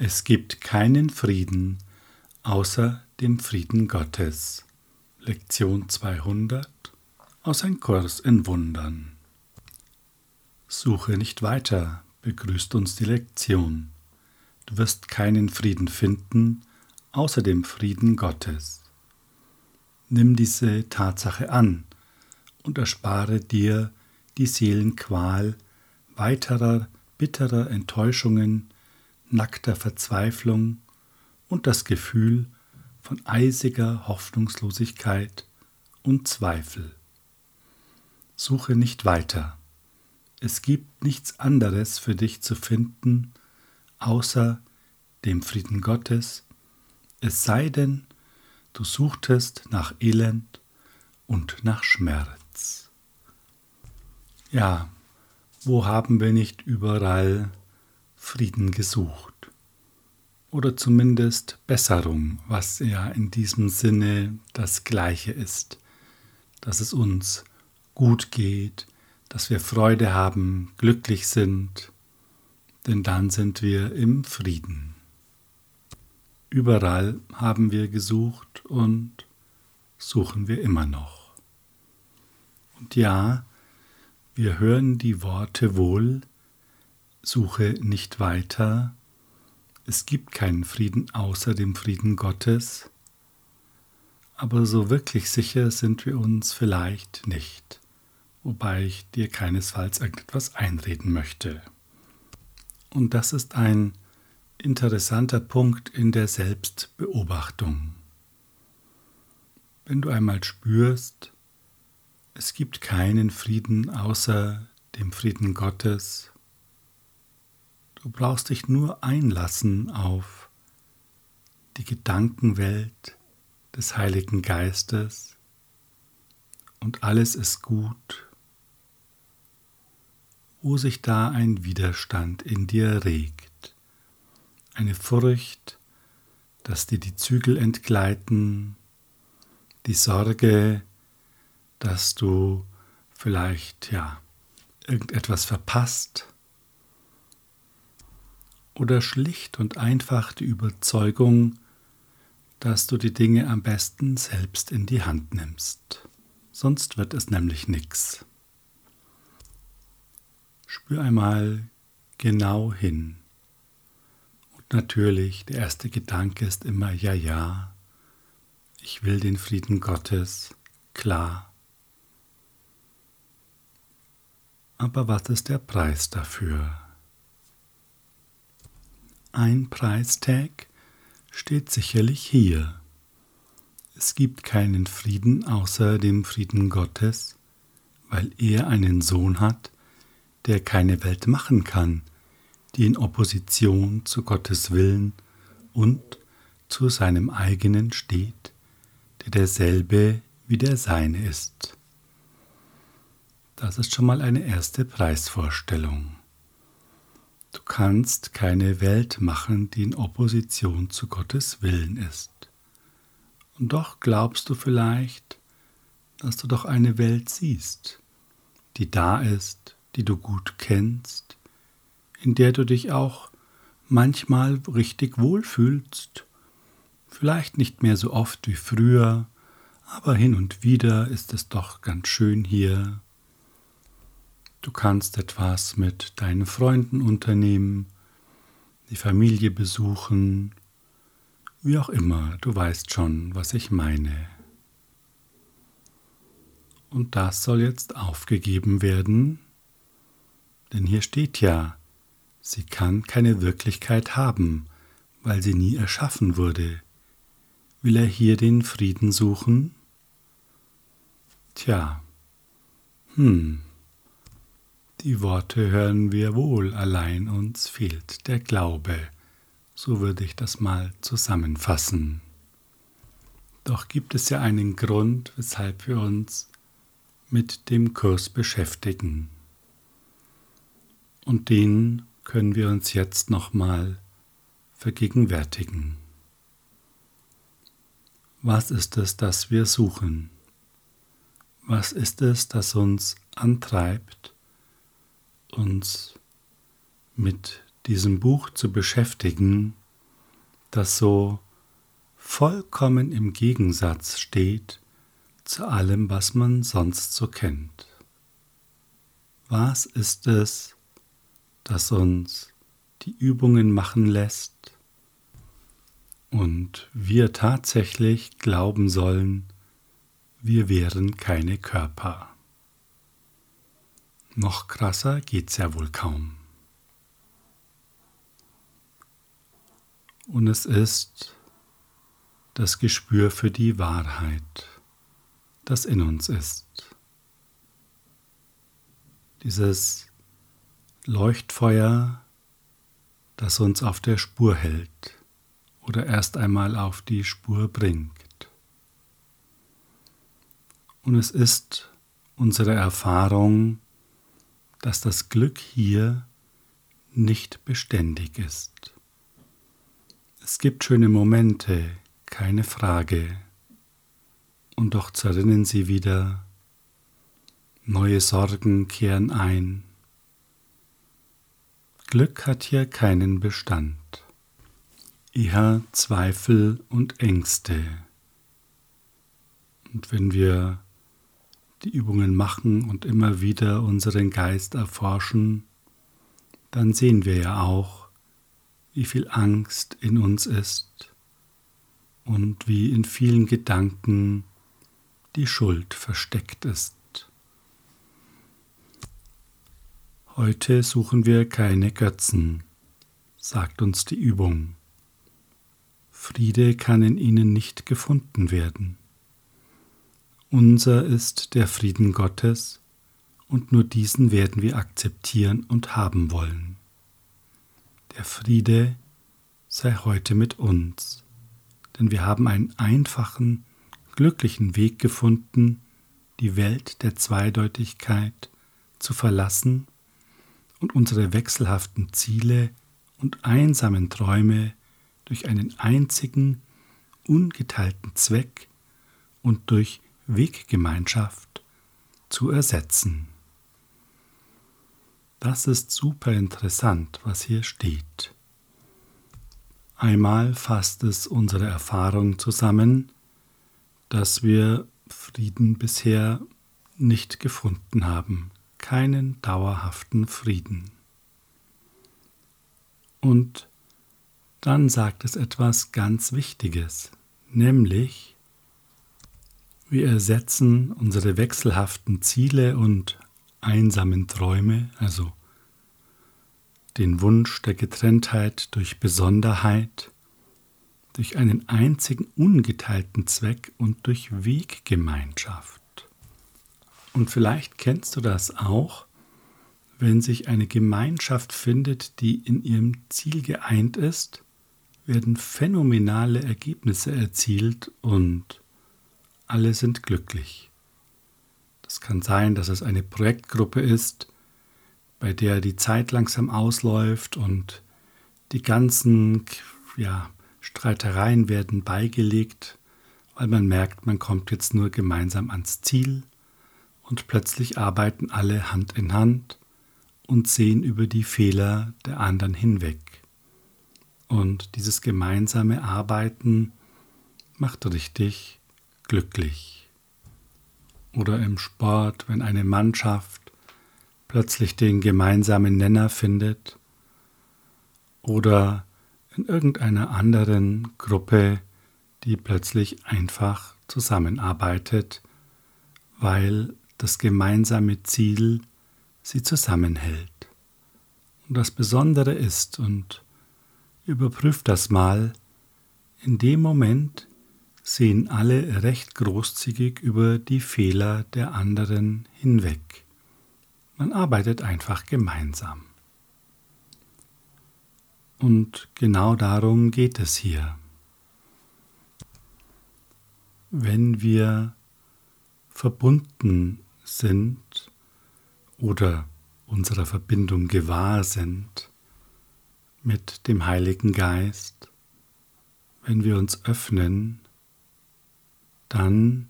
Es gibt keinen Frieden außer dem Frieden Gottes. Lektion 200 aus Ein Kurs in Wundern. Suche nicht weiter, begrüßt uns die Lektion. Du wirst keinen Frieden finden außer dem Frieden Gottes. Nimm diese Tatsache an und erspare dir die Seelenqual weiterer bitterer Enttäuschungen, nackter Verzweiflung und das Gefühl von eisiger Hoffnungslosigkeit und Zweifel. Suche nicht weiter. Es gibt nichts anderes für dich zu finden, außer dem Frieden Gottes, es sei denn, du suchtest nach Elend und nach Schmerz. Ja, wo haben wir nicht überall Frieden gesucht? Oder zumindest Besserung, was ja in diesem Sinne das gleiche ist, dass es uns gut geht, dass wir Freude haben, glücklich sind, denn dann sind wir im Frieden. Überall haben wir gesucht und suchen wir immer noch. Und ja, wir hören die Worte wohl, suche nicht weiter, es gibt keinen Frieden außer dem Frieden Gottes, aber so wirklich sicher sind wir uns vielleicht nicht, wobei ich dir keinesfalls irgendetwas einreden möchte. Und das ist ein interessanter Punkt in der Selbstbeobachtung. Wenn du einmal spürst, es gibt keinen Frieden außer dem Frieden Gottes. Du brauchst dich nur einlassen auf die Gedankenwelt des Heiligen Geistes und alles ist gut, wo sich da ein Widerstand in dir regt, eine Furcht, dass dir die Zügel entgleiten, die Sorge, dass du vielleicht ja irgendetwas verpasst oder schlicht und einfach die Überzeugung, dass du die Dinge am besten selbst in die Hand nimmst. Sonst wird es nämlich nichts. Spür einmal genau hin. Und natürlich, der erste Gedanke ist immer, ja, ja, ich will den Frieden Gottes, klar. Aber was ist der Preis dafür? Ein Preistag steht sicherlich hier. Es gibt keinen Frieden außer dem Frieden Gottes, weil er einen Sohn hat, der keine Welt machen kann, die in Opposition zu Gottes Willen und zu seinem eigenen steht, der derselbe wie der seine ist. Das ist schon mal eine erste Preisvorstellung. Du kannst keine Welt machen, die in Opposition zu Gottes Willen ist. Und doch glaubst du vielleicht, dass du doch eine Welt siehst, die da ist, die du gut kennst, in der du dich auch manchmal richtig wohlfühlst, vielleicht nicht mehr so oft wie früher, aber hin und wieder ist es doch ganz schön hier Du kannst etwas mit deinen Freunden unternehmen, die Familie besuchen, wie auch immer, du weißt schon, was ich meine. Und das soll jetzt aufgegeben werden, denn hier steht ja, sie kann keine Wirklichkeit haben, weil sie nie erschaffen wurde. Will er hier den Frieden suchen? Tja, hm, die Worte hören wir wohl, allein uns fehlt der Glaube. So würde ich das mal zusammenfassen. Doch gibt es ja einen Grund, weshalb wir uns mit dem Kurs beschäftigen. Und den können wir uns jetzt nochmal vergegenwärtigen. Was ist es, das wir suchen? Was ist es, das uns antreibt, uns mit diesem Buch zu beschäftigen das so vollkommen im Gegensatz steht zu allem, was man sonst so kennt. Was ist es, das uns die Übungen machen lässt und wir tatsächlich glauben sollen, wir wären keine Körper. Noch krasser geht's ja wohl kaum. Und es ist das Gespür für die Wahrheit, das in uns ist. Dieses Leuchtfeuer, das uns auf der Spur hält oder erst einmal auf die Spur bringt. Und es ist unsere Erfahrung, dass das Glück hier nicht beständig ist. Es gibt schöne Momente, keine Frage, und doch zerrinnen sie wieder, neue Sorgen kehren ein. Glück hat hier keinen Bestand, eher Zweifel und Ängste. Und wenn wir die Übungen machen und immer wieder unseren Geist erforschen, dann sehen wir ja auch, wie viel Angst in uns ist und wie in vielen Gedanken die Schuld versteckt ist. Heute suchen wir keine Götzen, sagt uns die Übung. Friede kann in ihnen nicht gefunden werden. Unser ist der Frieden Gottes, und nur diesen werden wir akzeptieren und haben wollen. Der Friede sei heute mit uns, denn wir haben einen einfachen, glücklichen Weg gefunden, die Welt der Zweideutigkeit zu verlassen und unsere wechselhaften Ziele und einsamen Träume durch einen einzigen, ungeteilten Zweck und durch Weggemeinschaft zu ersetzen. Das ist super interessant, was hier steht. Einmal fasst es unsere Erfahrung zusammen, dass wir Frieden bisher nicht gefunden haben, keinen dauerhaften Frieden. Und dann sagt es etwas ganz Wichtiges, nämlich wir ersetzen unsere wechselhaften Ziele und einsamen Träume, also den Wunsch der Getrenntheit durch Besonderheit, durch einen einzigen ungeteilten Zweck und durch Weggemeinschaft. Und vielleicht kennst du das auch, wenn sich eine Gemeinschaft findet, die in ihrem Ziel geeint ist, werden phänomenale Ergebnisse erzielt und alle sind glücklich. Das kann sein, dass es eine Projektgruppe ist, bei der die Zeit langsam ausläuft und die ganzen ja, Streitereien werden beigelegt, weil man merkt, man kommt jetzt nur gemeinsam ans Ziel und plötzlich arbeiten alle Hand in Hand und sehen über die Fehler der anderen hinweg. Und dieses gemeinsame Arbeiten macht richtig glücklich. Oder im Sport, wenn eine Mannschaft plötzlich den gemeinsamen Nenner findet. Oder in irgendeiner anderen Gruppe, die plötzlich einfach zusammenarbeitet, weil das gemeinsame Ziel sie zusammenhält. Und das Besondere ist, und überprüft das mal, in dem Moment, sehen alle recht großzügig über die Fehler der anderen hinweg. Man arbeitet einfach gemeinsam. Und genau darum geht es hier. Wenn wir verbunden sind oder unserer Verbindung gewahr sind mit dem Heiligen Geist, wenn wir uns öffnen dann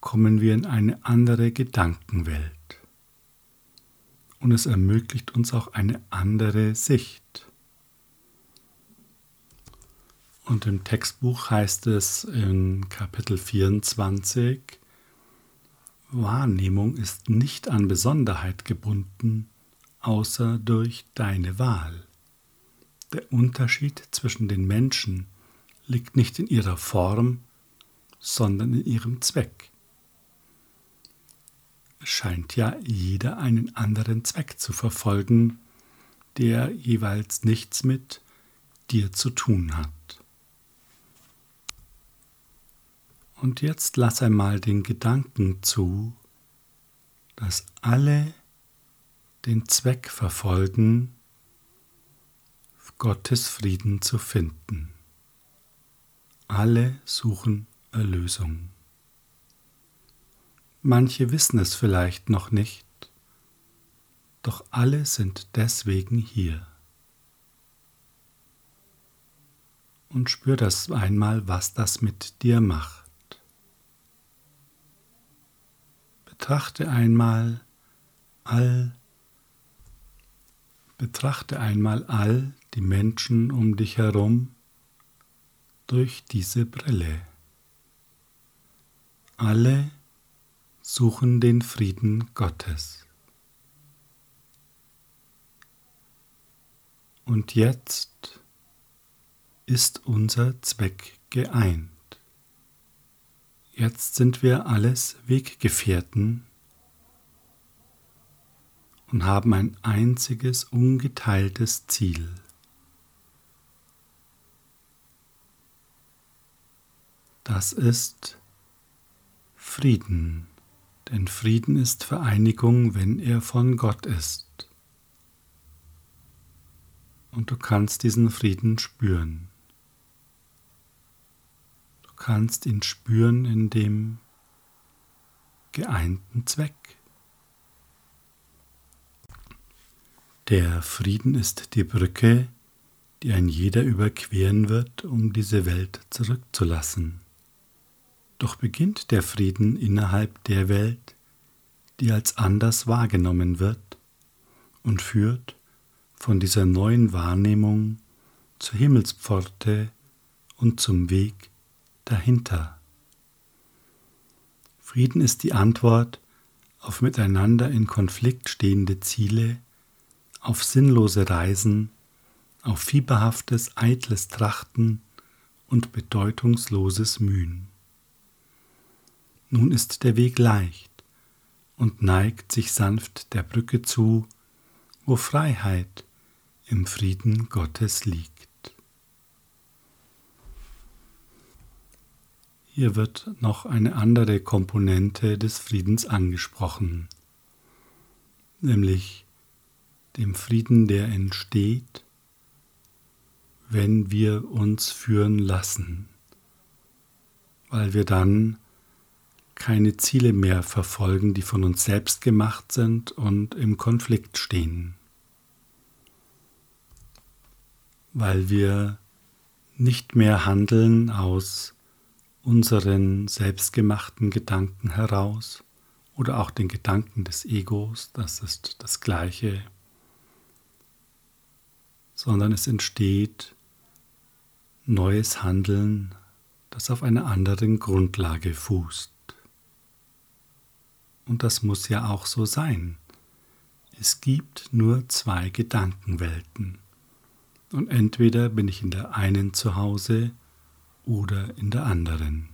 kommen wir in eine andere Gedankenwelt. Und es ermöglicht uns auch eine andere Sicht. Und im Textbuch heißt es in Kapitel 24, Wahrnehmung ist nicht an Besonderheit gebunden, außer durch deine Wahl. Der Unterschied zwischen den Menschen liegt nicht in ihrer Form, sondern in ihrem Zweck. Es scheint ja jeder einen anderen Zweck zu verfolgen, der jeweils nichts mit dir zu tun hat. Und jetzt lass einmal den Gedanken zu, dass alle den Zweck verfolgen, Gottes Frieden zu finden. Alle suchen Erlösung. Manche wissen es vielleicht noch nicht, doch alle sind deswegen hier. Und spür das einmal, was das mit dir macht. Betrachte einmal all, betrachte einmal all die Menschen um dich herum durch diese Brille. Alle suchen den Frieden Gottes. Und jetzt ist unser Zweck geeint. Jetzt sind wir alles Weggefährten und haben ein einziges ungeteiltes Ziel. Das ist Frieden, denn Frieden ist Vereinigung, wenn er von Gott ist. Und du kannst diesen Frieden spüren kannst ihn spüren in dem geeinten Zweck. Der Frieden ist die Brücke, die ein jeder überqueren wird, um diese Welt zurückzulassen. Doch beginnt der Frieden innerhalb der Welt, die als anders wahrgenommen wird und führt von dieser neuen Wahrnehmung zur Himmelspforte und zum Weg, dahinter. Frieden ist die Antwort auf miteinander in Konflikt stehende Ziele, auf sinnlose Reisen, auf fieberhaftes, eitles Trachten und bedeutungsloses Mühen. Nun ist der Weg leicht und neigt sich sanft der Brücke zu, wo Freiheit im Frieden Gottes liegt. Hier wird noch eine andere Komponente des Friedens angesprochen, nämlich dem Frieden, der entsteht, wenn wir uns führen lassen, weil wir dann keine Ziele mehr verfolgen, die von uns selbst gemacht sind und im Konflikt stehen, weil wir nicht mehr handeln aus unseren selbstgemachten Gedanken heraus oder auch den Gedanken des Egos, das ist das Gleiche, sondern es entsteht neues Handeln, das auf einer anderen Grundlage fußt. Und das muss ja auch so sein. Es gibt nur zwei Gedankenwelten. Und entweder bin ich in der einen zu Hause oder in der anderen.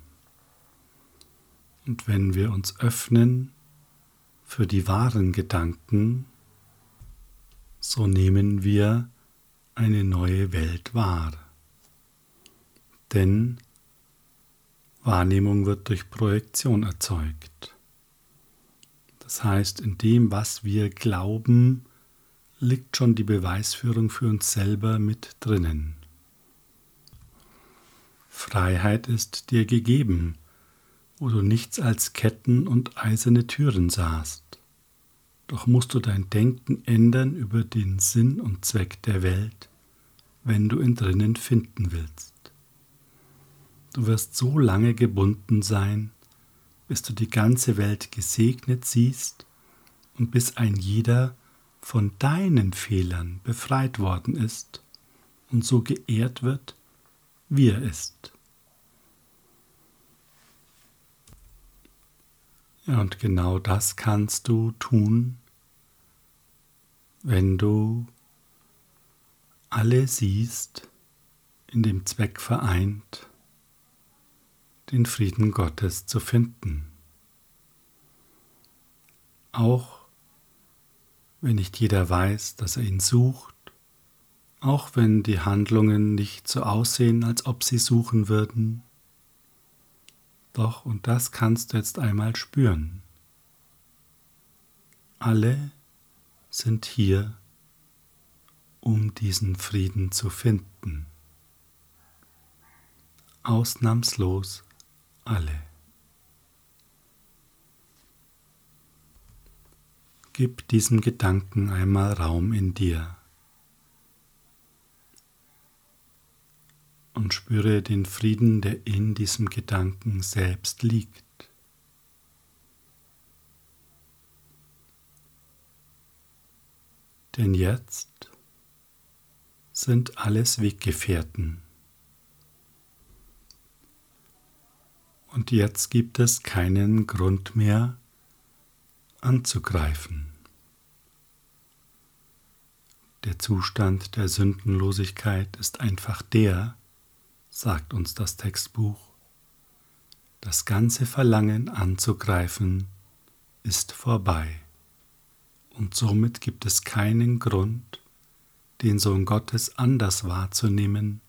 Und wenn wir uns öffnen für die wahren Gedanken, so nehmen wir eine neue Welt wahr. Denn Wahrnehmung wird durch Projektion erzeugt. Das heißt, in dem, was wir glauben, liegt schon die Beweisführung für uns selber mit drinnen. Freiheit ist dir gegeben, wo du nichts als Ketten und eiserne Türen sahst. Doch musst du dein Denken ändern über den Sinn und Zweck der Welt, wenn du ihn drinnen finden willst. Du wirst so lange gebunden sein, bis du die ganze Welt gesegnet siehst und bis ein jeder von deinen Fehlern befreit worden ist und so geehrt wird, wie er ist. Ja, und genau das kannst du tun, wenn du alle siehst, in dem Zweck vereint, den Frieden Gottes zu finden. Auch wenn nicht jeder weiß, dass er ihn sucht, auch wenn die Handlungen nicht so aussehen, als ob sie suchen würden, doch, und das kannst du jetzt einmal spüren. Alle sind hier, um diesen Frieden zu finden. Ausnahmslos alle. Gib diesem Gedanken einmal Raum in dir und spüre den Frieden, der in diesem Gedanken selbst liegt. Denn jetzt sind alles Weggefährten. Und jetzt gibt es keinen Grund mehr anzugreifen. Der Zustand der Sündenlosigkeit ist einfach der, sagt uns das Textbuch, das ganze Verlangen anzugreifen ist vorbei und somit gibt es keinen Grund, den Sohn Gottes anders wahrzunehmen,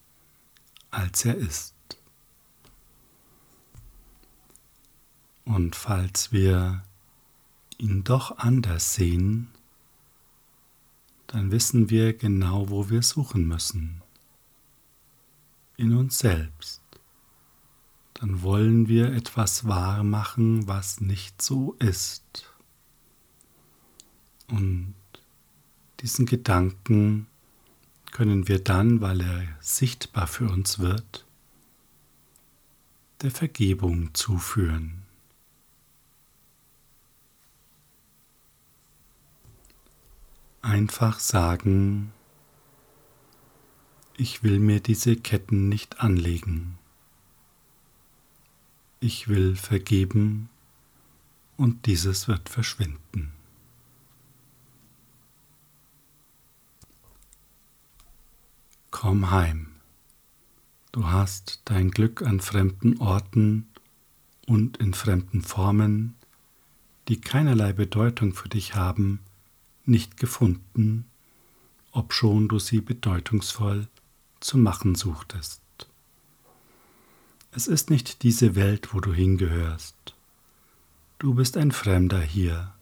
als er ist. Und falls wir ihn doch anders sehen, dann wissen wir genau, wo wir suchen müssen in uns selbst, dann wollen wir etwas wahr machen, was nicht so ist. Und diesen Gedanken können wir dann, weil er sichtbar für uns wird, der Vergebung zuführen. Einfach sagen, ich will mir diese Ketten nicht anlegen. Ich will vergeben und dieses wird verschwinden. Komm heim. Du hast dein Glück an fremden Orten und in fremden Formen, die keinerlei Bedeutung für dich haben, nicht gefunden, obschon du sie bedeutungsvoll zu machen suchtest. Es ist nicht diese Welt, wo du hingehörst. Du bist ein Fremder hier,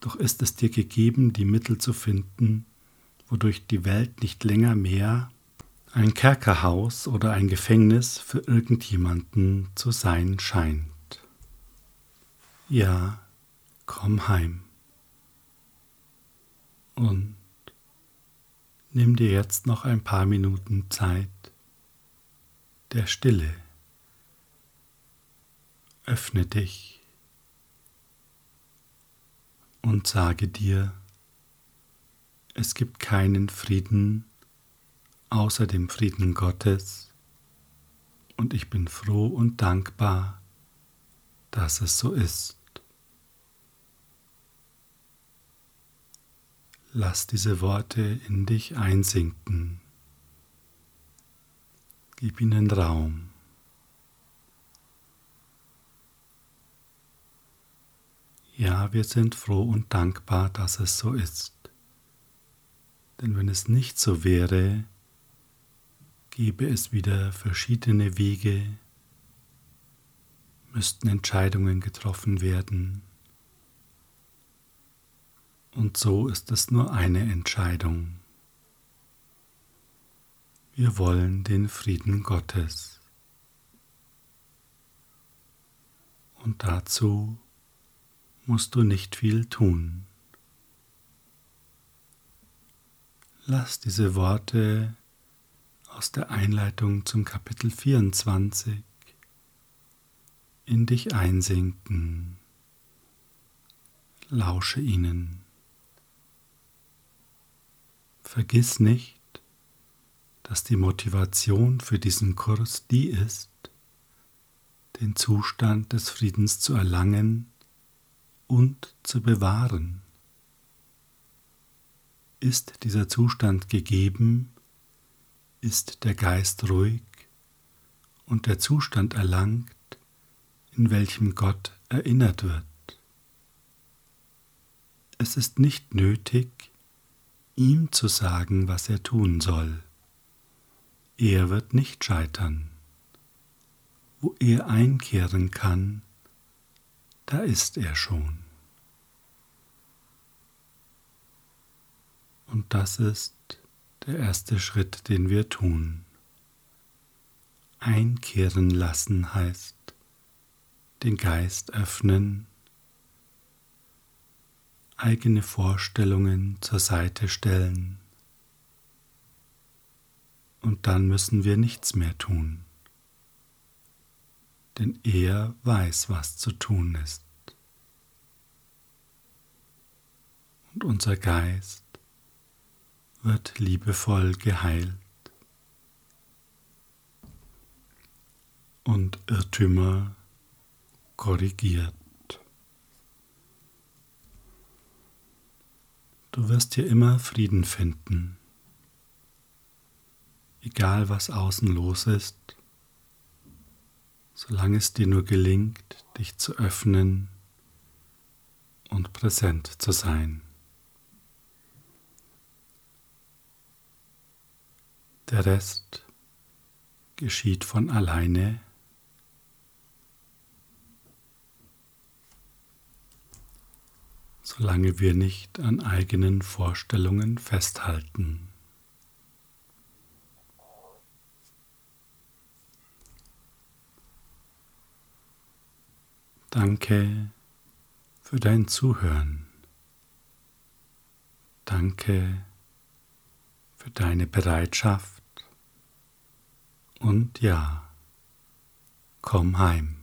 doch ist es dir gegeben, die Mittel zu finden, wodurch die Welt nicht länger mehr ein Kerkerhaus oder ein Gefängnis für irgendjemanden zu sein scheint. Ja, komm heim. Und Nimm dir jetzt noch ein paar Minuten Zeit der Stille. Öffne dich und sage dir, es gibt keinen Frieden außer dem Frieden Gottes und ich bin froh und dankbar, dass es so ist. Lass diese Worte in dich einsinken. Gib ihnen Raum. Ja, wir sind froh und dankbar, dass es so ist. Denn wenn es nicht so wäre, gäbe es wieder verschiedene Wege, müssten Entscheidungen getroffen werden. Und so ist es nur eine Entscheidung. Wir wollen den Frieden Gottes. Und dazu musst du nicht viel tun. Lass diese Worte aus der Einleitung zum Kapitel 24 in dich einsinken. Lausche ihnen. Vergiss nicht, dass die Motivation für diesen Kurs die ist, den Zustand des Friedens zu erlangen und zu bewahren. Ist dieser Zustand gegeben, ist der Geist ruhig und der Zustand erlangt, in welchem Gott erinnert wird. Es ist nicht nötig, ihm zu sagen, was er tun soll. Er wird nicht scheitern. Wo er einkehren kann, da ist er schon. Und das ist der erste Schritt, den wir tun. Einkehren lassen heißt, den Geist öffnen, eigene Vorstellungen zur Seite stellen und dann müssen wir nichts mehr tun, denn er weiß, was zu tun ist. Und unser Geist wird liebevoll geheilt und Irrtümer korrigiert. Du wirst hier immer Frieden finden, egal was außen los ist, solange es dir nur gelingt, dich zu öffnen und präsent zu sein. Der Rest geschieht von alleine solange wir nicht an eigenen Vorstellungen festhalten. Danke für dein Zuhören. Danke für deine Bereitschaft und ja, komm heim.